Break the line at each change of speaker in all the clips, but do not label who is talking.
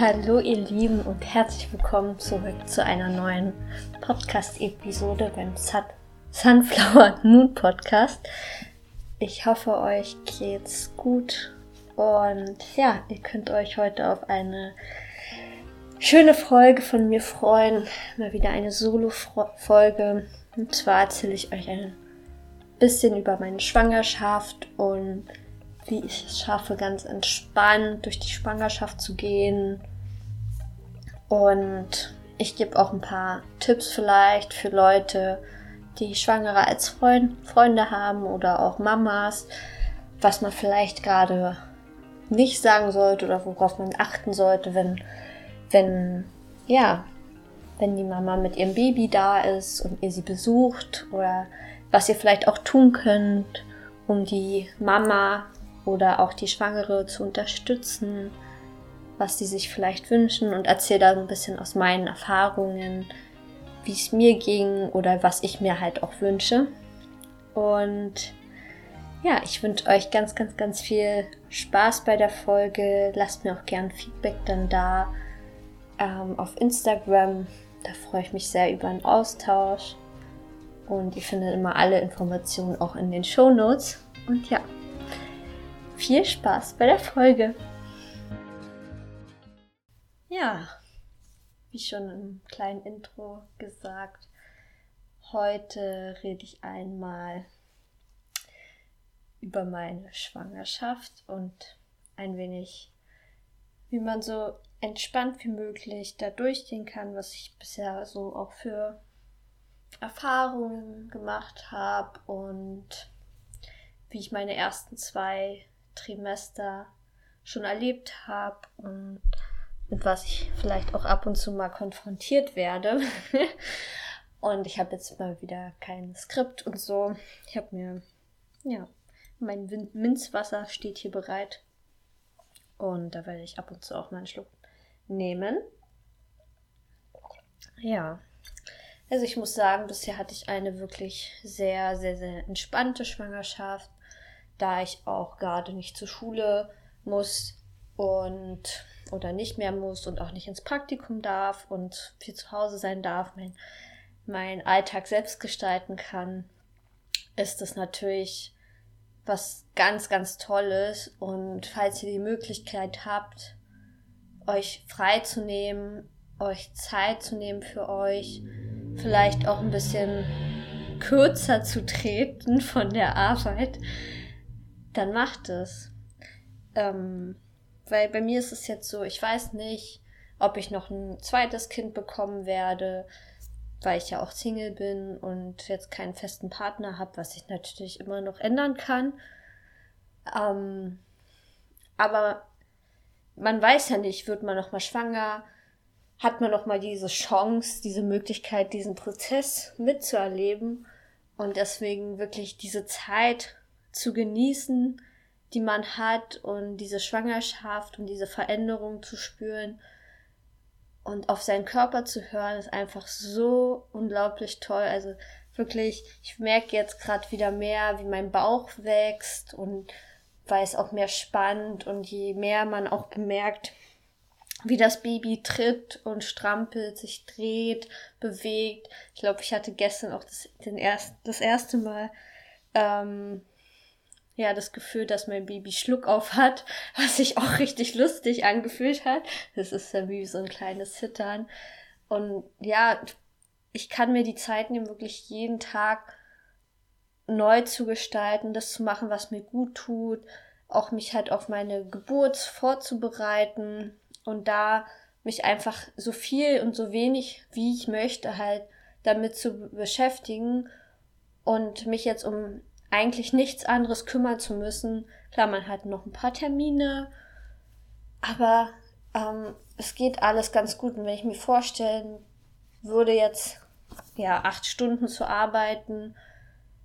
Hallo ihr Lieben und herzlich willkommen zurück zu einer neuen Podcast-Episode beim Sun Sunflower Moon Podcast. Ich hoffe, euch geht's gut und ja, ihr könnt euch heute auf eine schöne Folge von mir freuen. Mal wieder eine Solo-Folge. Und zwar erzähle ich euch ein bisschen über meine Schwangerschaft und wie ich es schaffe, ganz entspannt durch die Schwangerschaft zu gehen. Und ich gebe auch ein paar Tipps vielleicht für Leute, die Schwangere als Freund, Freunde haben oder auch Mamas, was man vielleicht gerade nicht sagen sollte oder worauf man achten sollte, wenn, wenn, ja, wenn die Mama mit ihrem Baby da ist und ihr sie besucht oder was ihr vielleicht auch tun könnt, um die Mama oder auch die Schwangere zu unterstützen, was sie sich vielleicht wünschen und erzähle da ein bisschen aus meinen Erfahrungen, wie es mir ging oder was ich mir halt auch wünsche. Und ja, ich wünsche euch ganz, ganz, ganz viel Spaß bei der Folge. Lasst mir auch gern Feedback dann da ähm, auf Instagram. Da freue ich mich sehr über einen Austausch. Und ihr findet immer alle Informationen auch in den Show Notes. Und ja, viel Spaß bei der Folge. Ja, wie schon im kleinen Intro gesagt, heute rede ich einmal über meine Schwangerschaft und ein wenig, wie man so entspannt wie möglich da durchgehen kann, was ich bisher so auch für Erfahrungen gemacht habe und wie ich meine ersten zwei Trimester schon erlebt habe und mit was ich vielleicht auch ab und zu mal konfrontiert werde. und ich habe jetzt mal wieder kein Skript und so. Ich habe mir, ja, mein Minzwasser steht hier bereit. Und da werde ich ab und zu auch mal einen Schluck nehmen. Ja. Also ich muss sagen, bisher hatte ich eine wirklich sehr, sehr, sehr entspannte Schwangerschaft da ich auch gerade nicht zur Schule muss und oder nicht mehr muss und auch nicht ins Praktikum darf und viel zu Hause sein darf, mein, mein Alltag selbst gestalten kann, ist das natürlich was ganz, ganz Tolles. Und falls ihr die Möglichkeit habt, euch frei zu nehmen, euch Zeit zu nehmen für euch, vielleicht auch ein bisschen kürzer zu treten von der Arbeit, dann macht es. Ähm, weil bei mir ist es jetzt so, ich weiß nicht, ob ich noch ein zweites Kind bekommen werde, weil ich ja auch Single bin und jetzt keinen festen Partner habe, was ich natürlich immer noch ändern kann. Ähm, aber man weiß ja nicht, wird man noch mal schwanger, hat man noch mal diese Chance, diese Möglichkeit, diesen Prozess mitzuerleben und deswegen wirklich diese Zeit zu genießen, die man hat und diese Schwangerschaft und diese Veränderung zu spüren und auf seinen Körper zu hören, ist einfach so unglaublich toll. Also wirklich, ich merke jetzt gerade wieder mehr, wie mein Bauch wächst und weil es auch mehr spannt und je mehr man auch bemerkt, wie das Baby tritt und strampelt, sich dreht, bewegt. Ich glaube, ich hatte gestern auch das, den erst, das erste Mal ähm, ja das Gefühl, dass mein Baby Schluck auf hat, was sich auch richtig lustig angefühlt hat. Das ist ja wie so ein kleines Zittern. Und ja, ich kann mir die Zeit nehmen, wirklich jeden Tag neu zu gestalten, das zu machen, was mir gut tut, auch mich halt auf meine Geburt vorzubereiten und da mich einfach so viel und so wenig, wie ich möchte, halt damit zu beschäftigen und mich jetzt um eigentlich nichts anderes kümmern zu müssen. Klar, man hat noch ein paar Termine, aber ähm, es geht alles ganz gut. Und wenn ich mir vorstellen würde, jetzt ja acht Stunden zu arbeiten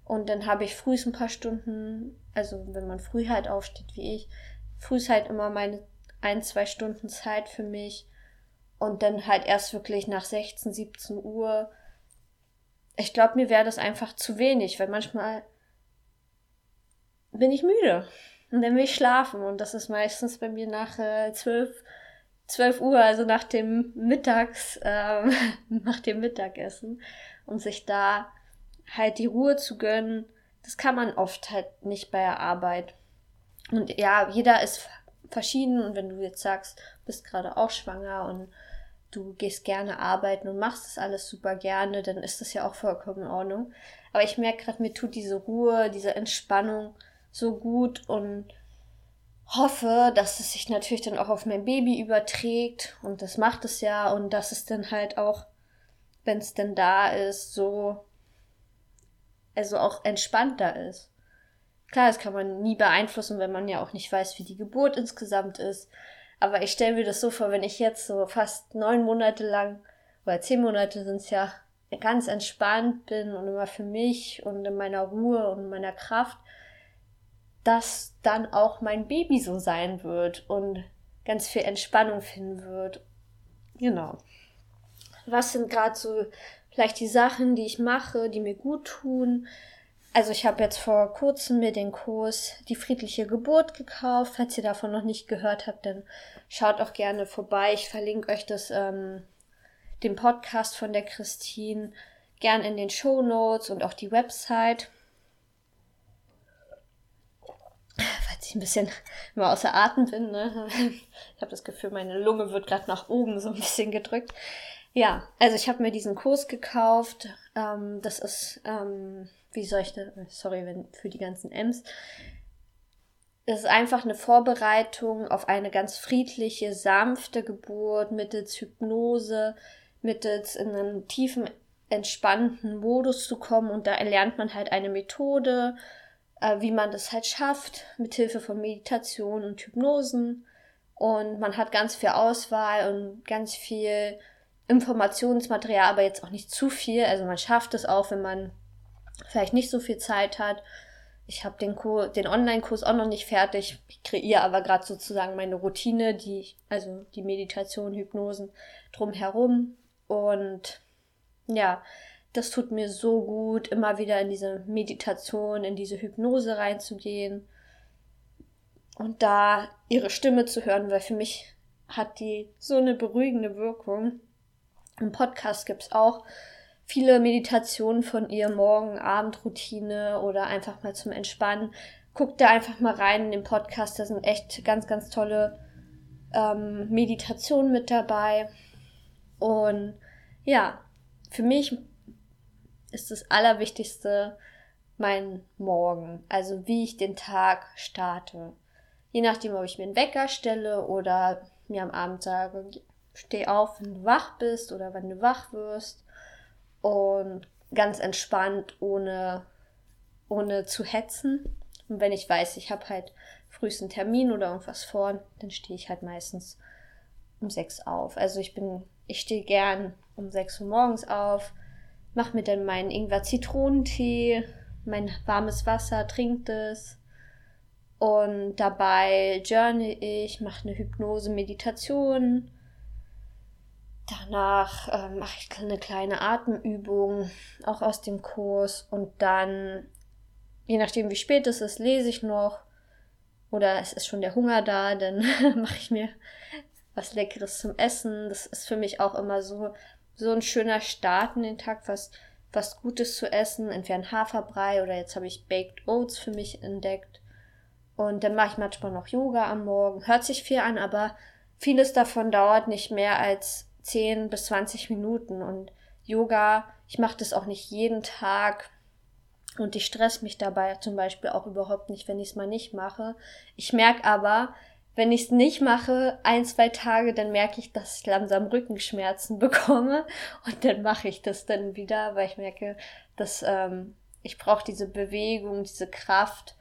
und dann habe ich früh ein paar Stunden, also wenn man früh halt aufsteht wie ich, früh ist halt immer meine ein, zwei Stunden Zeit für mich und dann halt erst wirklich nach 16, 17 Uhr. Ich glaube, mir wäre das einfach zu wenig, weil manchmal bin ich müde. Und dann will ich schlafen. Und das ist meistens bei mir nach äh, zwölf, 12 Uhr, also nach dem Mittags, äh, nach dem Mittagessen und sich da halt die Ruhe zu gönnen, das kann man oft halt nicht bei der Arbeit. Und ja, jeder ist verschieden und wenn du jetzt sagst, bist gerade auch schwanger und du gehst gerne arbeiten und machst das alles super gerne, dann ist das ja auch vollkommen in Ordnung. Aber ich merke gerade, mir tut diese Ruhe, diese Entspannung so gut und hoffe, dass es sich natürlich dann auch auf mein Baby überträgt und das macht es ja und dass es dann halt auch, wenn es denn da ist, so, also auch entspannter ist. Klar, das kann man nie beeinflussen, wenn man ja auch nicht weiß, wie die Geburt insgesamt ist. Aber ich stelle mir das so vor, wenn ich jetzt so fast neun Monate lang oder zehn Monate sind es ja ganz entspannt bin und immer für mich und in meiner Ruhe und in meiner Kraft, dass dann auch mein Baby so sein wird und ganz viel Entspannung finden wird. Genau. Was sind gerade so vielleicht die Sachen, die ich mache, die mir gut tun? Also ich habe jetzt vor kurzem mir den Kurs Die friedliche Geburt gekauft. Falls ihr davon noch nicht gehört habt, dann schaut auch gerne vorbei. Ich verlinke euch das, ähm, den Podcast von der Christine gern in den Show Notes und auch die Website. Falls ich ein bisschen immer außer Atem bin, ne? Ich habe das Gefühl, meine Lunge wird gerade nach oben so ein bisschen gedrückt. Ja, also ich habe mir diesen Kurs gekauft. Ähm, das ist, ähm, wie soll ich das, sorry wenn, für die ganzen M's. Das ist einfach eine Vorbereitung auf eine ganz friedliche, sanfte Geburt mittels Hypnose, mittels in einen tiefen, entspannten Modus zu kommen. Und da erlernt man halt eine Methode, äh, wie man das halt schafft, mit Hilfe von Meditation und Hypnosen. Und man hat ganz viel Auswahl und ganz viel Informationsmaterial, aber jetzt auch nicht zu viel. Also man schafft es auch, wenn man vielleicht nicht so viel Zeit hat. Ich habe den, den Online-Kurs auch noch nicht fertig. Ich kreiere aber gerade sozusagen meine Routine, die, also die Meditation, Hypnosen drumherum. Und ja, das tut mir so gut, immer wieder in diese Meditation, in diese Hypnose reinzugehen und da ihre Stimme zu hören, weil für mich hat die so eine beruhigende Wirkung. Im Podcast gibt es auch viele Meditationen von ihr, Morgen-Abend-Routine oder einfach mal zum Entspannen. Guckt da einfach mal rein in den Podcast, da sind echt ganz, ganz tolle ähm, Meditationen mit dabei. Und ja, für mich ist das Allerwichtigste mein Morgen, also wie ich den Tag starte. Je nachdem, ob ich mir einen Wecker stelle oder mir am Abend sage, steh auf, wenn du wach bist oder wenn du wach wirst und ganz entspannt, ohne, ohne zu hetzen. Und wenn ich weiß, ich habe halt frühest einen Termin oder irgendwas vor, dann stehe ich halt meistens um sechs auf. Also ich bin, ich stehe gern um sechs Uhr morgens auf, mache mir dann meinen Ingwer-Zitronentee, mein warmes Wasser, trinke es. Und dabei journal ich, mache eine Hypnose-Meditation. Danach äh, mache ich eine kleine Atemübung, auch aus dem Kurs. Und dann, je nachdem wie spät es ist, lese ich noch. Oder es ist schon der Hunger da, dann mache ich mir was Leckeres zum Essen. Das ist für mich auch immer so so ein schöner Start in den Tag, was, was Gutes zu essen, entweder ein Haferbrei oder jetzt habe ich Baked Oats für mich entdeckt. Und dann mache ich manchmal noch Yoga am Morgen. Hört sich viel an, aber vieles davon dauert nicht mehr als 10 bis 20 Minuten. Und Yoga, ich mache das auch nicht jeden Tag. Und ich stress mich dabei zum Beispiel auch überhaupt nicht, wenn ich es mal nicht mache. Ich merke aber, wenn ich es nicht mache, ein, zwei Tage, dann merke ich, dass ich langsam Rückenschmerzen bekomme. Und dann mache ich das dann wieder, weil ich merke, dass ähm, ich brauche diese Bewegung, diese Kraft.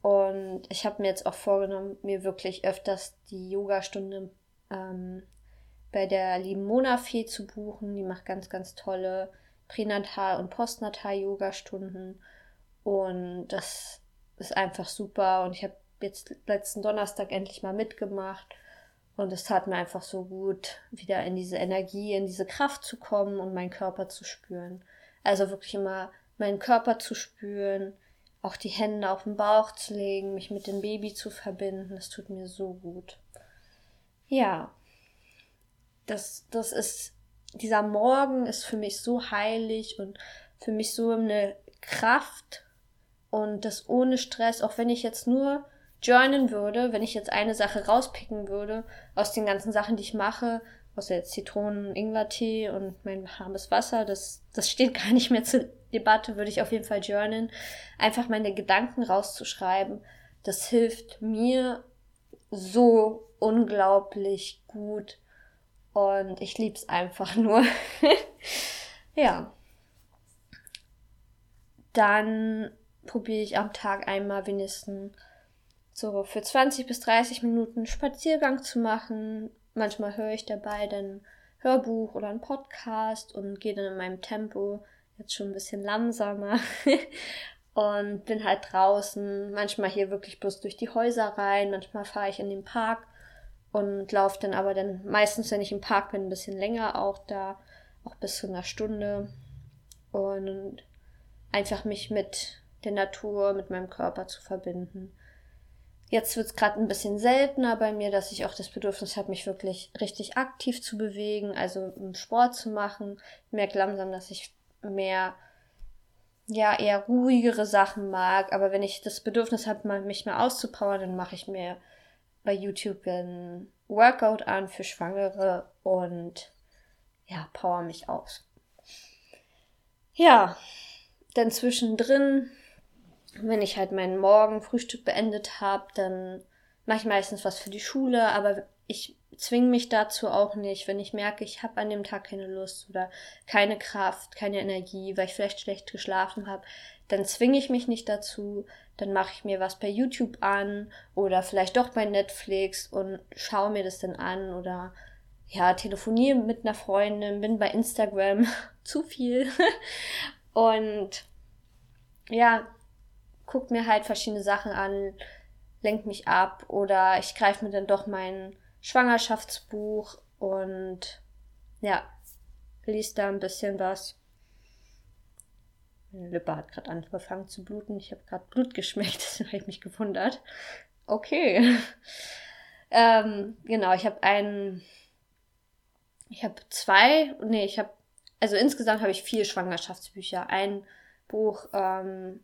Und ich habe mir jetzt auch vorgenommen, mir wirklich öfters die Yogastunde ähm, bei der lieben Mona Fee zu buchen. Die macht ganz, ganz tolle Pränatal- und Postnatal-Yoga-Stunden. Und das ist einfach super. Und ich habe jetzt letzten Donnerstag endlich mal mitgemacht. Und es tat mir einfach so gut, wieder in diese Energie, in diese Kraft zu kommen und meinen Körper zu spüren. Also wirklich immer meinen Körper zu spüren, auch die Hände auf den Bauch zu legen, mich mit dem Baby zu verbinden. Das tut mir so gut. Ja, das, das ist, dieser Morgen ist für mich so heilig und für mich so eine Kraft und das ohne Stress, auch wenn ich jetzt nur journalen würde, wenn ich jetzt eine Sache rauspicken würde aus den ganzen Sachen, die ich mache, außer jetzt Zitronen, Ingwertee und mein warmes Wasser, das, das steht gar nicht mehr zur Debatte, würde ich auf jeden Fall journalen. Einfach meine Gedanken rauszuschreiben, das hilft mir so unglaublich gut und ich lieb's einfach nur. ja. Dann probiere ich am Tag einmal wenigstens so für 20 bis 30 Minuten Spaziergang zu machen. Manchmal höre ich dabei dann Hörbuch oder ein Podcast und gehe dann in meinem Tempo jetzt schon ein bisschen langsamer und bin halt draußen, manchmal hier wirklich bloß durch die Häuser rein, manchmal fahre ich in den Park und laufe dann aber dann meistens, wenn ich im Park bin, ein bisschen länger auch da, auch bis zu einer Stunde und einfach mich mit der Natur, mit meinem Körper zu verbinden. Jetzt wird es gerade ein bisschen seltener bei mir, dass ich auch das Bedürfnis habe, mich wirklich richtig aktiv zu bewegen, also Sport zu machen. Ich merke langsam, dass ich mehr, ja, eher ruhigere Sachen mag. Aber wenn ich das Bedürfnis habe, mich mehr auszupowern, dann mache ich mir bei YouTube ein Workout an für Schwangere und ja, power mich aus. Ja, dann zwischendrin wenn ich halt meinen Morgenfrühstück beendet habe, dann mache ich meistens was für die Schule, aber ich zwinge mich dazu auch nicht, wenn ich merke, ich habe an dem Tag keine Lust oder keine Kraft, keine Energie, weil ich vielleicht schlecht geschlafen habe, dann zwinge ich mich nicht dazu, dann mache ich mir was bei YouTube an oder vielleicht doch bei Netflix und schaue mir das dann an oder ja, telefoniere mit einer Freundin, bin bei Instagram zu viel. Und ja, guck mir halt verschiedene Sachen an, lenk mich ab oder ich greife mir dann doch mein Schwangerschaftsbuch und ja, liest da ein bisschen was. Meine Lippe hat gerade angefangen zu bluten. Ich habe gerade Blut geschmeckt, deswegen habe ich mich gewundert. Okay. ähm, genau, ich habe einen. Ich habe zwei. Nee, ich habe. Also insgesamt habe ich vier Schwangerschaftsbücher. Ein Buch ähm,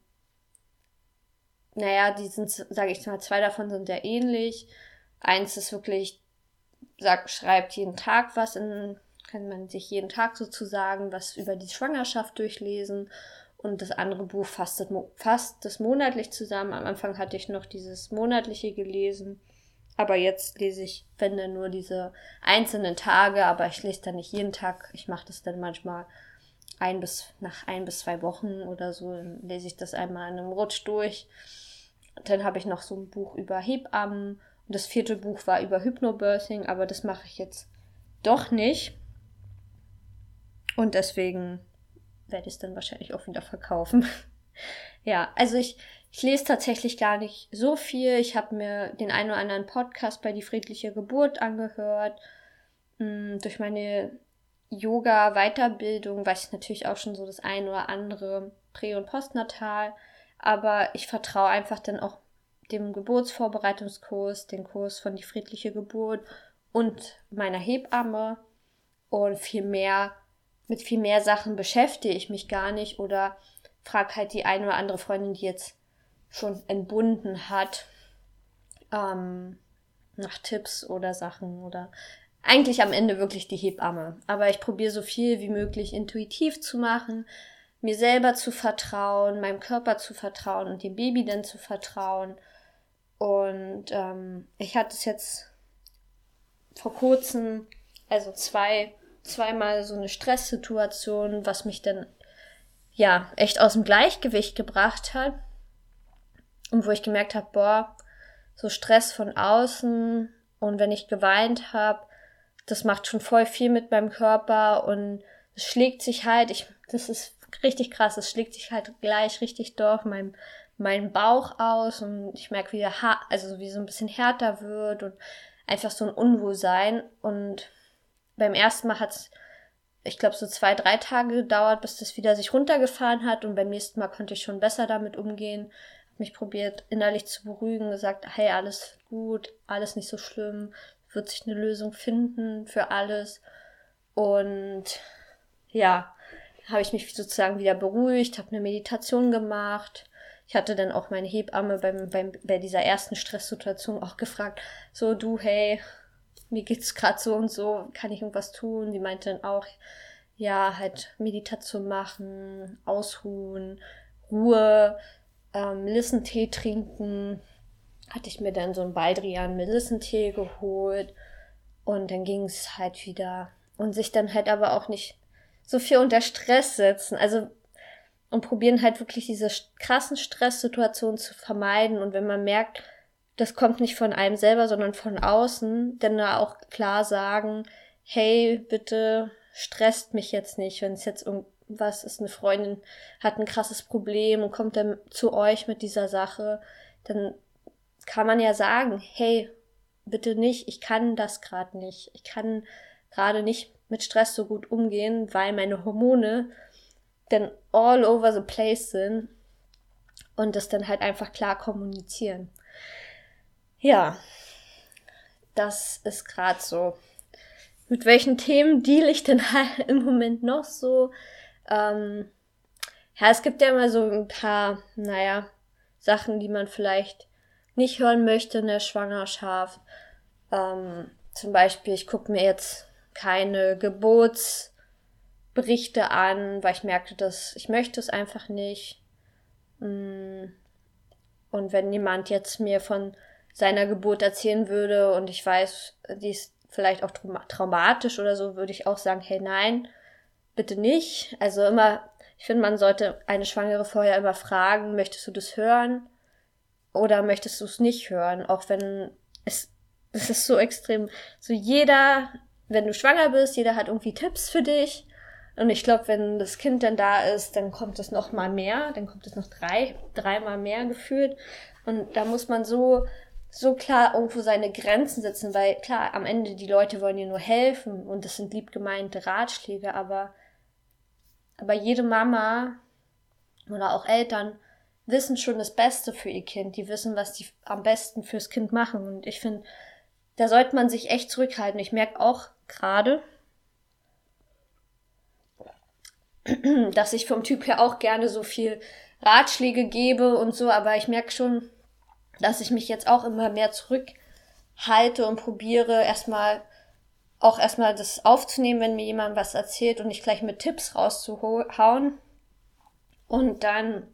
naja, die sind, sage ich mal, zwei davon sind sehr ähnlich. Eins ist wirklich, sagt, schreibt jeden Tag was in, kann man sich jeden Tag sozusagen was über die Schwangerschaft durchlesen. Und das andere Buch fasst das, fasst das monatlich zusammen. Am Anfang hatte ich noch dieses monatliche gelesen. Aber jetzt lese ich, wenn dann nur diese einzelnen Tage, aber ich lese dann nicht jeden Tag. Ich mache das dann manchmal ein bis, nach ein bis zwei Wochen oder so, lese ich das einmal in einem Rutsch durch. Dann habe ich noch so ein Buch über Hebammen. Und das vierte Buch war über Hypnobirthing, aber das mache ich jetzt doch nicht. Und deswegen werde ich es dann wahrscheinlich auch wieder verkaufen. ja, also ich, ich lese tatsächlich gar nicht so viel. Ich habe mir den einen oder anderen Podcast bei Die friedliche Geburt angehört. Hm, durch meine Yoga-Weiterbildung weiß ich natürlich auch schon so das eine oder andere Prä- und Postnatal. Aber ich vertraue einfach dann auch dem Geburtsvorbereitungskurs, den Kurs von die friedliche Geburt und meiner Hebamme und viel mehr, mit viel mehr Sachen beschäftige ich mich gar nicht oder frage halt die eine oder andere Freundin, die jetzt schon entbunden hat, ähm, nach Tipps oder Sachen oder eigentlich am Ende wirklich die Hebamme. Aber ich probiere so viel wie möglich intuitiv zu machen, mir selber zu vertrauen, meinem Körper zu vertrauen und dem Baby dann zu vertrauen. Und ähm, ich hatte es jetzt vor kurzem, also zwei, zweimal so eine Stresssituation, was mich dann ja echt aus dem Gleichgewicht gebracht hat. Und wo ich gemerkt habe, boah, so Stress von außen und wenn ich geweint habe, das macht schon voll viel mit meinem Körper und es schlägt sich halt, ich, das ist richtig krass. Es schlägt sich halt gleich richtig durch meinem meinen Bauch aus und ich merke, wie ha also wie so ein bisschen härter wird und einfach so ein Unwohlsein. Und beim ersten Mal hat es, ich glaube, so zwei, drei Tage gedauert, bis das wieder sich runtergefahren hat. Und beim nächsten Mal konnte ich schon besser damit umgehen. Hab mich probiert, innerlich zu beruhigen, gesagt, hey, alles gut, alles nicht so schlimm, wird sich eine Lösung finden für alles. Und ja, habe ich mich sozusagen wieder beruhigt, habe eine Meditation gemacht. Ich hatte dann auch meine Hebamme beim, beim, bei dieser ersten Stresssituation auch gefragt, so du, hey, mir geht's gerade so und so, kann ich irgendwas tun? Die meinte dann auch, ja, halt Meditation machen, ausruhen, Ruhe, ähm, Melissentee trinken. Hatte ich mir dann so einen Baldrian Melissentee geholt und dann ging es halt wieder. Und sich dann halt aber auch nicht so viel unter Stress setzen. Also und probieren halt wirklich diese krassen Stresssituationen zu vermeiden. Und wenn man merkt, das kommt nicht von einem selber, sondern von außen, dann da auch klar sagen, hey, bitte stresst mich jetzt nicht, wenn es jetzt irgendwas ist, eine Freundin hat ein krasses Problem und kommt dann zu euch mit dieser Sache, dann kann man ja sagen, hey, bitte nicht, ich kann das gerade nicht. Ich kann gerade nicht mit Stress so gut umgehen, weil meine Hormone dann all over the place sind und das dann halt einfach klar kommunizieren. Ja, das ist gerade so. Mit welchen Themen deal ich denn halt im Moment noch so? Ähm, ja, es gibt ja immer so ein paar, naja, Sachen, die man vielleicht nicht hören möchte in der Schwangerschaft. Ähm, zum Beispiel, ich gucke mir jetzt keine Geburtsberichte an, weil ich merkte, dass ich möchte es einfach nicht. Mm. Und wenn jemand jetzt mir von seiner Geburt erzählen würde und ich weiß, die ist vielleicht auch traumatisch oder so, würde ich auch sagen, hey nein, bitte nicht. Also immer, ich finde, man sollte eine Schwangere vorher immer fragen, möchtest du das hören oder möchtest du es nicht hören? Auch wenn es, es ist so extrem, so jeder wenn du schwanger bist, jeder hat irgendwie Tipps für dich. Und ich glaube, wenn das Kind dann da ist, dann kommt es noch mal mehr, dann kommt es noch drei, dreimal mehr gefühlt. Und da muss man so, so klar irgendwo seine Grenzen setzen, weil klar, am Ende die Leute wollen dir nur helfen und das sind lieb gemeinte Ratschläge, aber, aber jede Mama oder auch Eltern wissen schon das Beste für ihr Kind. Die wissen, was die am besten fürs Kind machen. Und ich finde, da sollte man sich echt zurückhalten. Ich merke auch gerade, dass ich vom Typ her auch gerne so viel Ratschläge gebe und so, aber ich merke schon, dass ich mich jetzt auch immer mehr zurückhalte und probiere erstmal auch erstmal das aufzunehmen, wenn mir jemand was erzählt und nicht gleich mit Tipps rauszuhauen. Und dann,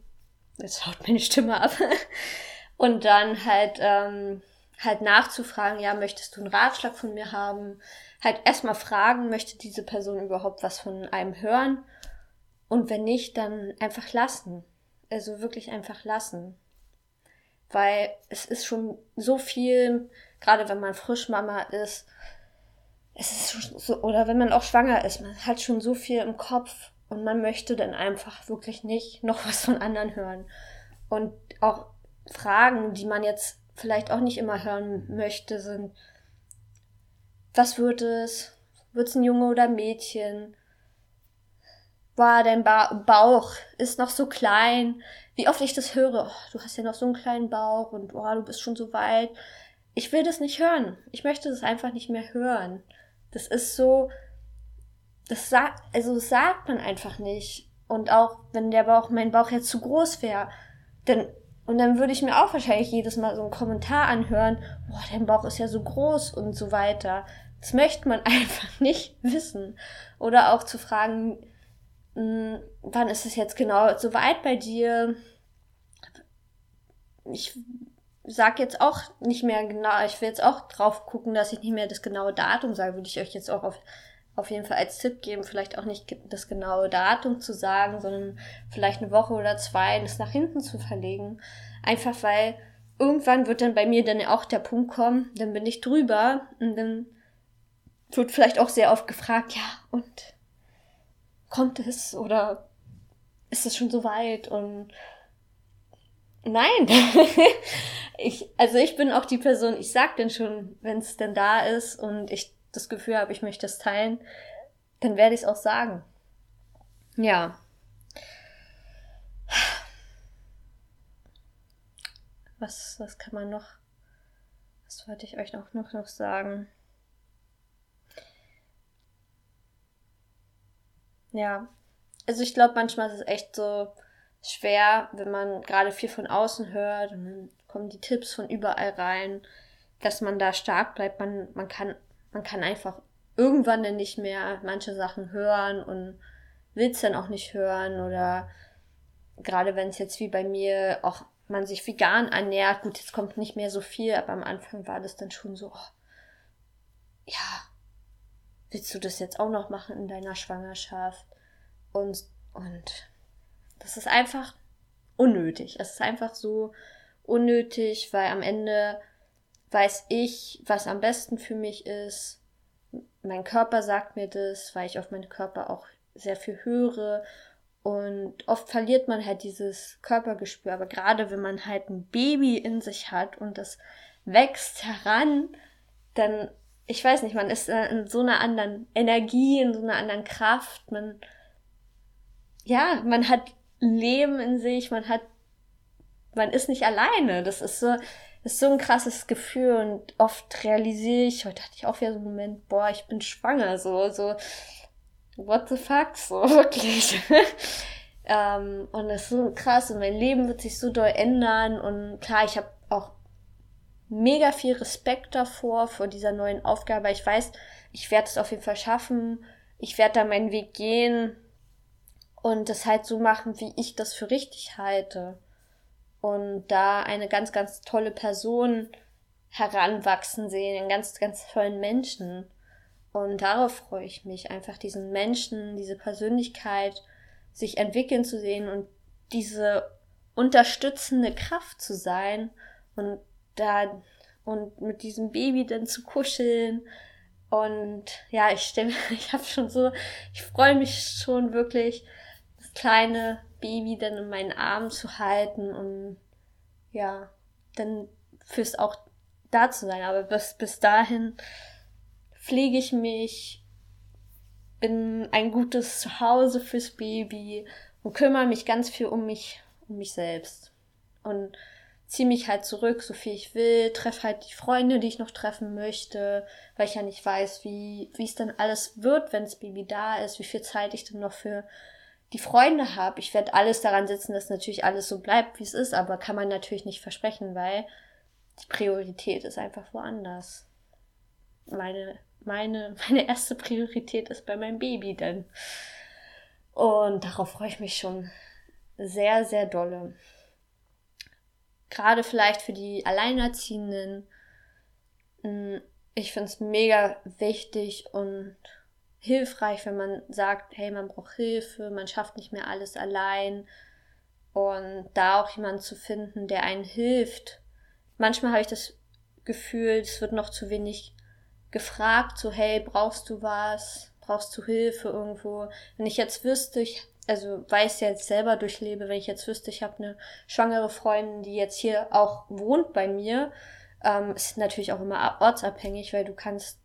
jetzt haut meine Stimme ab, und dann halt ähm, halt nachzufragen, ja, möchtest du einen Ratschlag von mir haben? Halt erstmal fragen, möchte diese Person überhaupt was von einem hören? Und wenn nicht, dann einfach lassen. Also wirklich einfach lassen. Weil es ist schon so viel, gerade wenn man Frischmama ist, es ist schon so, oder wenn man auch schwanger ist, man hat schon so viel im Kopf und man möchte dann einfach wirklich nicht noch was von anderen hören. Und auch Fragen, die man jetzt vielleicht auch nicht immer hören möchte, sind, was wird es? Wird es ein Junge oder ein Mädchen? War dein ba Bauch ist noch so klein? Wie oft ich das höre, oh, du hast ja noch so einen kleinen Bauch und oh, du bist schon so weit. Ich will das nicht hören. Ich möchte das einfach nicht mehr hören. Das ist so, das sagt, also das sagt man einfach nicht. Und auch wenn der Bauch, mein Bauch jetzt zu groß wäre, dann und dann würde ich mir auch wahrscheinlich jedes Mal so einen Kommentar anhören, boah, dein Bauch ist ja so groß und so weiter. Das möchte man einfach nicht wissen. Oder auch zu fragen, hm, wann ist es jetzt genau so weit bei dir? Ich sag jetzt auch nicht mehr genau, ich will jetzt auch drauf gucken, dass ich nicht mehr das genaue Datum sage, würde ich euch jetzt auch auf auf jeden Fall als Tipp geben, vielleicht auch nicht das genaue Datum zu sagen, sondern vielleicht eine Woche oder zwei das nach hinten zu verlegen. Einfach weil irgendwann wird dann bei mir dann auch der Punkt kommen, dann bin ich drüber und dann wird vielleicht auch sehr oft gefragt, ja, und kommt es oder ist es schon so weit und nein. ich, also ich bin auch die Person, ich sag dann schon, wenn es denn da ist und ich das Gefühl habe, ich möchte es teilen, dann werde ich es auch sagen. Ja. Was, was kann man noch? Was wollte ich euch auch noch, noch sagen? Ja. Also ich glaube, manchmal ist es echt so schwer, wenn man gerade viel von außen hört und dann kommen die Tipps von überall rein, dass man da stark bleibt. Man, man kann, man kann einfach irgendwann dann nicht mehr manche Sachen hören und will es dann auch nicht hören oder gerade wenn es jetzt wie bei mir auch man sich vegan ernährt, gut, jetzt kommt nicht mehr so viel, aber am Anfang war das dann schon so, oh, ja, willst du das jetzt auch noch machen in deiner Schwangerschaft? Und, und das ist einfach unnötig. Es ist einfach so unnötig, weil am Ende weiß ich, was am besten für mich ist. Mein Körper sagt mir das, weil ich auf meinen Körper auch sehr viel höre. Und oft verliert man halt dieses Körpergespür. Aber gerade wenn man halt ein Baby in sich hat und das wächst heran, dann, ich weiß nicht, man ist in so einer anderen Energie, in so einer anderen Kraft. Man, ja, man hat Leben in sich, man hat, man ist nicht alleine. Das ist so, ist so ein krasses Gefühl und oft realisiere ich, heute hatte ich auch wieder so einen Moment, boah, ich bin schwanger, so, so, what the fuck, so, wirklich. ähm, und das ist so krass und mein Leben wird sich so doll ändern und klar, ich habe auch mega viel Respekt davor, vor dieser neuen Aufgabe. Ich weiß, ich werde es auf jeden Fall schaffen. Ich werde da meinen Weg gehen und das halt so machen, wie ich das für richtig halte. Und da eine ganz, ganz tolle Person heranwachsen sehen, einen ganz, ganz tollen Menschen. Und darauf freue ich mich, einfach diesen Menschen, diese Persönlichkeit sich entwickeln zu sehen und diese unterstützende Kraft zu sein und da und mit diesem Baby dann zu kuscheln. Und ja, ich stelle ich habe schon so, ich freue mich schon wirklich, kleine Baby dann in meinen Armen zu halten und ja, dann fürs auch da zu sein. Aber bis, bis dahin pflege ich mich, bin ein gutes Zuhause fürs Baby und kümmere mich ganz viel um mich, um mich selbst. Und ziehe mich halt zurück, so viel ich will, treffe halt die Freunde, die ich noch treffen möchte, weil ich ja nicht weiß, wie, wie es dann alles wird, wenn das Baby da ist, wie viel Zeit ich dann noch für die Freunde habe. Ich werde alles daran setzen, dass natürlich alles so bleibt, wie es ist, aber kann man natürlich nicht versprechen, weil die Priorität ist einfach woanders. Meine, meine, meine erste Priorität ist bei meinem Baby denn. Und darauf freue ich mich schon sehr, sehr dolle. Gerade vielleicht für die Alleinerziehenden. Hm, ich finde es mega wichtig und hilfreich, wenn man sagt, hey, man braucht Hilfe, man schafft nicht mehr alles allein. Und da auch jemanden zu finden, der einen hilft. Manchmal habe ich das Gefühl, es wird noch zu wenig gefragt, so, hey, brauchst du was? Brauchst du Hilfe irgendwo? Wenn ich jetzt wüsste, ich, also weiß ja jetzt selber durchlebe, wenn ich jetzt wüsste, ich habe eine schwangere Freundin, die jetzt hier auch wohnt bei mir, ähm, ist natürlich auch immer ortsabhängig, weil du kannst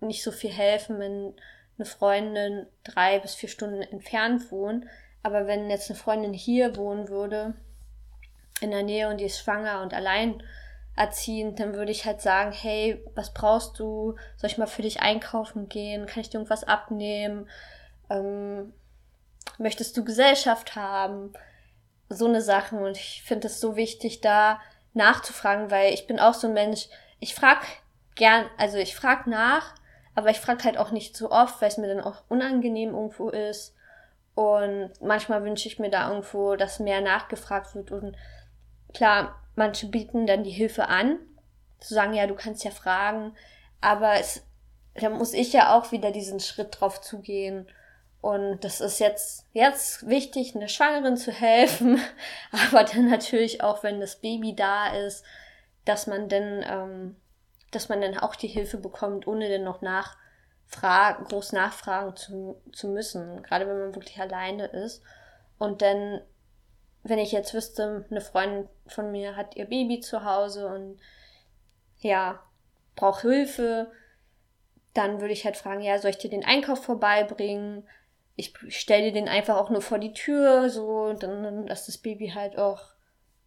nicht so viel helfen, wenn eine Freundin drei bis vier Stunden entfernt wohnt. Aber wenn jetzt eine Freundin hier wohnen würde, in der Nähe und die ist schwanger und allein erziehend, dann würde ich halt sagen, hey, was brauchst du? Soll ich mal für dich einkaufen gehen? Kann ich dir irgendwas abnehmen? Ähm, möchtest du Gesellschaft haben? So eine Sachen. Und ich finde es so wichtig, da nachzufragen, weil ich bin auch so ein Mensch, ich frag gern, also ich frag nach, aber ich frage halt auch nicht zu oft, weil es mir dann auch unangenehm irgendwo ist. Und manchmal wünsche ich mir da irgendwo, dass mehr nachgefragt wird. Und klar, manche bieten dann die Hilfe an, zu sagen, ja, du kannst ja fragen. Aber es, da muss ich ja auch wieder diesen Schritt drauf zugehen. Und das ist jetzt, jetzt wichtig, einer Schwangeren zu helfen. Aber dann natürlich auch, wenn das Baby da ist, dass man dann ähm, dass man dann auch die Hilfe bekommt, ohne dann noch nachfragen, groß nachfragen zu, zu müssen, gerade wenn man wirklich alleine ist. Und dann, wenn ich jetzt wüsste, eine Freundin von mir hat ihr Baby zu Hause und ja, braucht Hilfe, dann würde ich halt fragen, ja, soll ich dir den Einkauf vorbeibringen? Ich stelle dir den einfach auch nur vor die Tür, so, dann, dass das Baby halt auch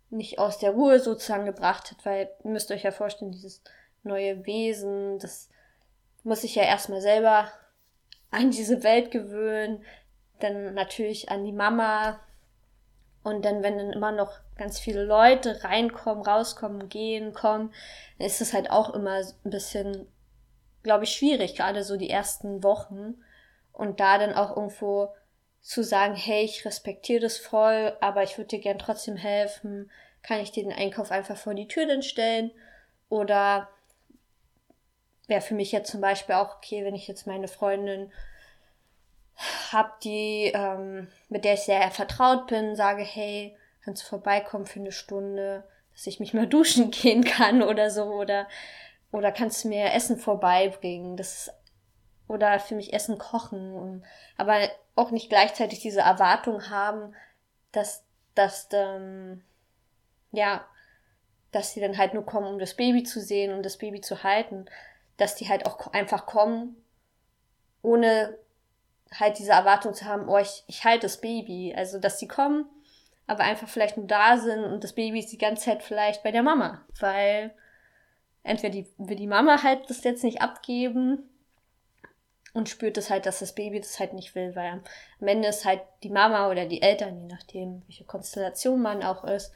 nicht aus der Ruhe sozusagen gebracht hat, weil ihr müsst euch ja vorstellen, dieses neue Wesen. Das muss ich ja erstmal selber an diese Welt gewöhnen. dann natürlich an die Mama. Und dann, wenn dann immer noch ganz viele Leute reinkommen, rauskommen, gehen, kommen, dann ist es halt auch immer ein bisschen, glaube ich, schwierig, gerade so die ersten Wochen. Und da dann auch irgendwo zu sagen, hey, ich respektiere das voll, aber ich würde dir gern trotzdem helfen, kann ich dir den Einkauf einfach vor die Tür dann stellen? Oder wäre für mich jetzt zum Beispiel auch okay, wenn ich jetzt meine Freundin habe, die, ähm, mit der ich sehr vertraut bin, sage, hey, kannst du vorbeikommen für eine Stunde, dass ich mich mal duschen gehen kann oder so, oder, oder kannst du mir Essen vorbeibringen, das ist, oder für mich Essen kochen, aber auch nicht gleichzeitig diese Erwartung haben, dass, dass, ähm, ja, dass sie dann halt nur kommen, um das Baby zu sehen und das Baby zu halten, dass die halt auch einfach kommen, ohne halt diese Erwartung zu haben, oh, ich, ich halte das Baby. Also, dass sie kommen, aber einfach vielleicht nur da sind und das Baby ist die ganze Zeit vielleicht bei der Mama, weil entweder die, will die Mama halt das jetzt nicht abgeben und spürt es halt, dass das Baby das halt nicht will, weil am Ende ist halt die Mama oder die Eltern, je nachdem, welche Konstellation man auch ist,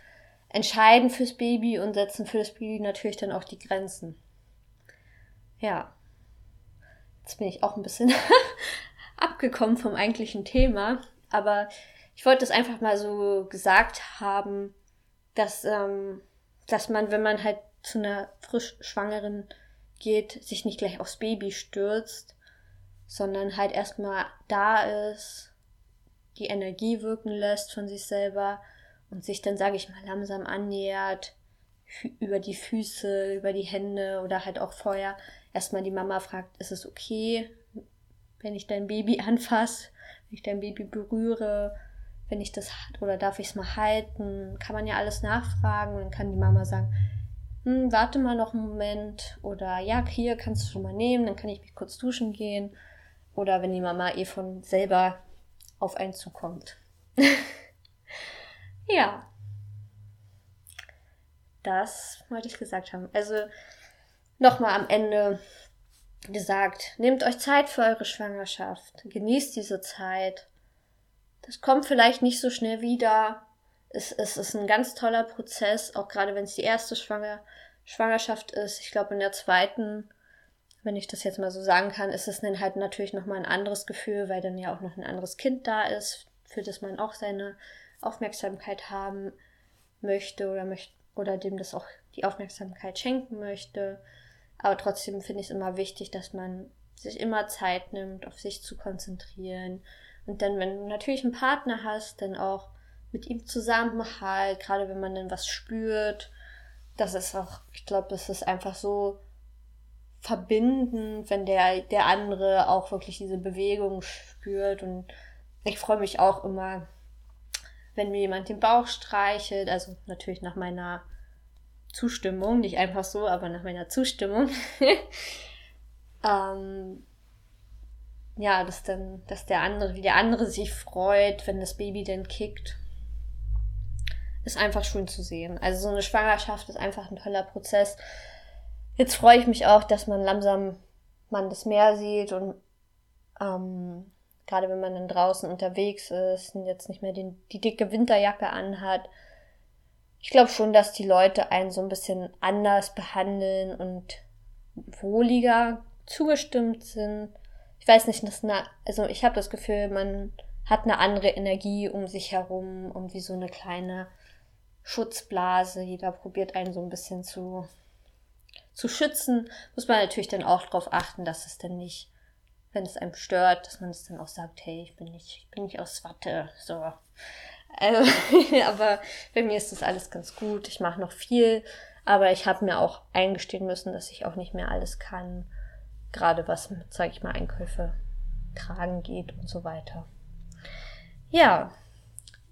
entscheiden fürs Baby und setzen für das Baby natürlich dann auch die Grenzen. Ja. Jetzt bin ich auch ein bisschen abgekommen vom eigentlichen Thema, aber ich wollte es einfach mal so gesagt haben, dass, ähm, dass man, wenn man halt zu einer frisch Schwangeren geht, sich nicht gleich aufs Baby stürzt, sondern halt erstmal da ist, die Energie wirken lässt von sich selber und sich dann, sage ich mal, langsam annähert, über die Füße, über die Hände oder halt auch vorher erstmal die Mama fragt, ist es okay, wenn ich dein Baby anfasse, wenn ich dein Baby berühre, wenn ich das oder darf ich es mal halten, kann man ja alles nachfragen. Und dann kann die Mama sagen, hm, warte mal noch einen Moment. Oder ja, hier kannst du schon mal nehmen, dann kann ich mich kurz duschen gehen oder wenn die Mama eh von selber auf einen zukommt. Ja. Das wollte ich gesagt haben. Also nochmal am Ende gesagt, nehmt euch Zeit für eure Schwangerschaft. Genießt diese Zeit. Das kommt vielleicht nicht so schnell wieder. Es, es ist ein ganz toller Prozess, auch gerade wenn es die erste Schwanger, Schwangerschaft ist. Ich glaube, in der zweiten, wenn ich das jetzt mal so sagen kann, ist es dann halt natürlich nochmal ein anderes Gefühl, weil dann ja auch noch ein anderes Kind da ist, für das man auch seine Aufmerksamkeit haben möchte oder möchte oder dem das auch die Aufmerksamkeit schenken möchte. Aber trotzdem finde ich es immer wichtig, dass man sich immer Zeit nimmt, auf sich zu konzentrieren. Und dann, wenn du natürlich einen Partner hast, dann auch mit ihm zusammen halt, gerade wenn man dann was spürt. Das ist auch, ich glaube, das ist einfach so verbindend, wenn der, der andere auch wirklich diese Bewegung spürt. Und ich freue mich auch immer, wenn mir jemand den Bauch streichelt, also natürlich nach meiner Zustimmung, nicht einfach so, aber nach meiner Zustimmung. ähm, ja, dass dann, dass der andere, wie der andere sich freut, wenn das Baby dann kickt, ist einfach schön zu sehen. Also so eine Schwangerschaft ist einfach ein toller Prozess. Jetzt freue ich mich auch, dass man langsam man das Meer sieht und ähm, gerade wenn man dann draußen unterwegs ist und jetzt nicht mehr den, die dicke Winterjacke anhat. Ich glaube schon, dass die Leute einen so ein bisschen anders behandeln und wohliger zugestimmt sind. Ich weiß nicht, dass eine, also ich habe das Gefühl, man hat eine andere Energie um sich herum und wie so eine kleine Schutzblase. Jeder probiert einen so ein bisschen zu, zu schützen. Muss man natürlich dann auch darauf achten, dass es dann nicht wenn es einem stört, dass man es dann auch sagt, hey, ich bin nicht, ich bin nicht aus Watte, so. Also, aber bei mir ist das alles ganz gut. Ich mache noch viel, aber ich habe mir auch eingestehen müssen, dass ich auch nicht mehr alles kann, gerade was mit, sag ich mal, Einkäufe tragen geht und so weiter. Ja,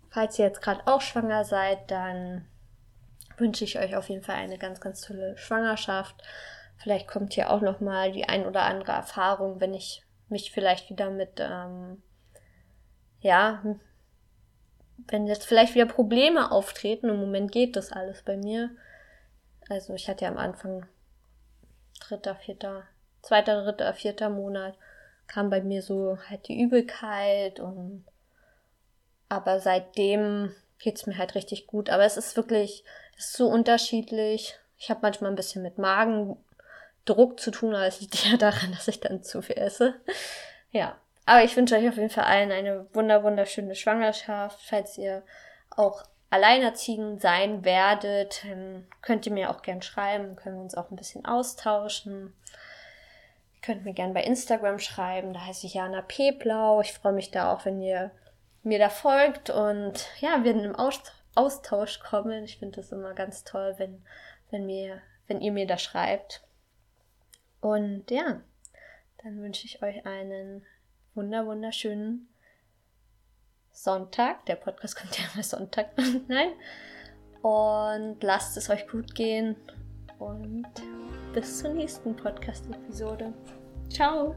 falls ihr jetzt gerade auch schwanger seid, dann wünsche ich euch auf jeden Fall eine ganz, ganz tolle Schwangerschaft. Vielleicht kommt hier auch noch mal die ein oder andere Erfahrung, wenn ich mich vielleicht wieder mit, ähm, ja, wenn jetzt vielleicht wieder Probleme auftreten, im Moment geht das alles bei mir. Also ich hatte ja am Anfang dritter, vierter, zweiter, dritter, vierter Monat kam bei mir so halt die Übelkeit und Aber seitdem geht es mir halt richtig gut. Aber es ist wirklich, ist so unterschiedlich. Ich habe manchmal ein bisschen mit Magendruck zu tun, aber es liegt ja daran, dass ich dann zu viel esse. Ja. Aber ich wünsche euch auf jeden Fall allen eine wunder wunderschöne Schwangerschaft. Falls ihr auch alleinerziehend sein werdet, könnt ihr mir auch gern schreiben, können wir uns auch ein bisschen austauschen. Ihr könnt mir gern bei Instagram schreiben, da heiße ich Jana Peblau. Ich freue mich da auch, wenn ihr mir da folgt und ja, wir in einem Austausch kommen. Ich finde das immer ganz toll, wenn, wenn, mir, wenn ihr mir da schreibt. Und ja, dann wünsche ich euch einen wunder wunderschönen Sonntag. Der Podcast kommt ja immer Sonntag. Nein. Und lasst es euch gut gehen. Und bis zur nächsten Podcast-Episode. Ciao.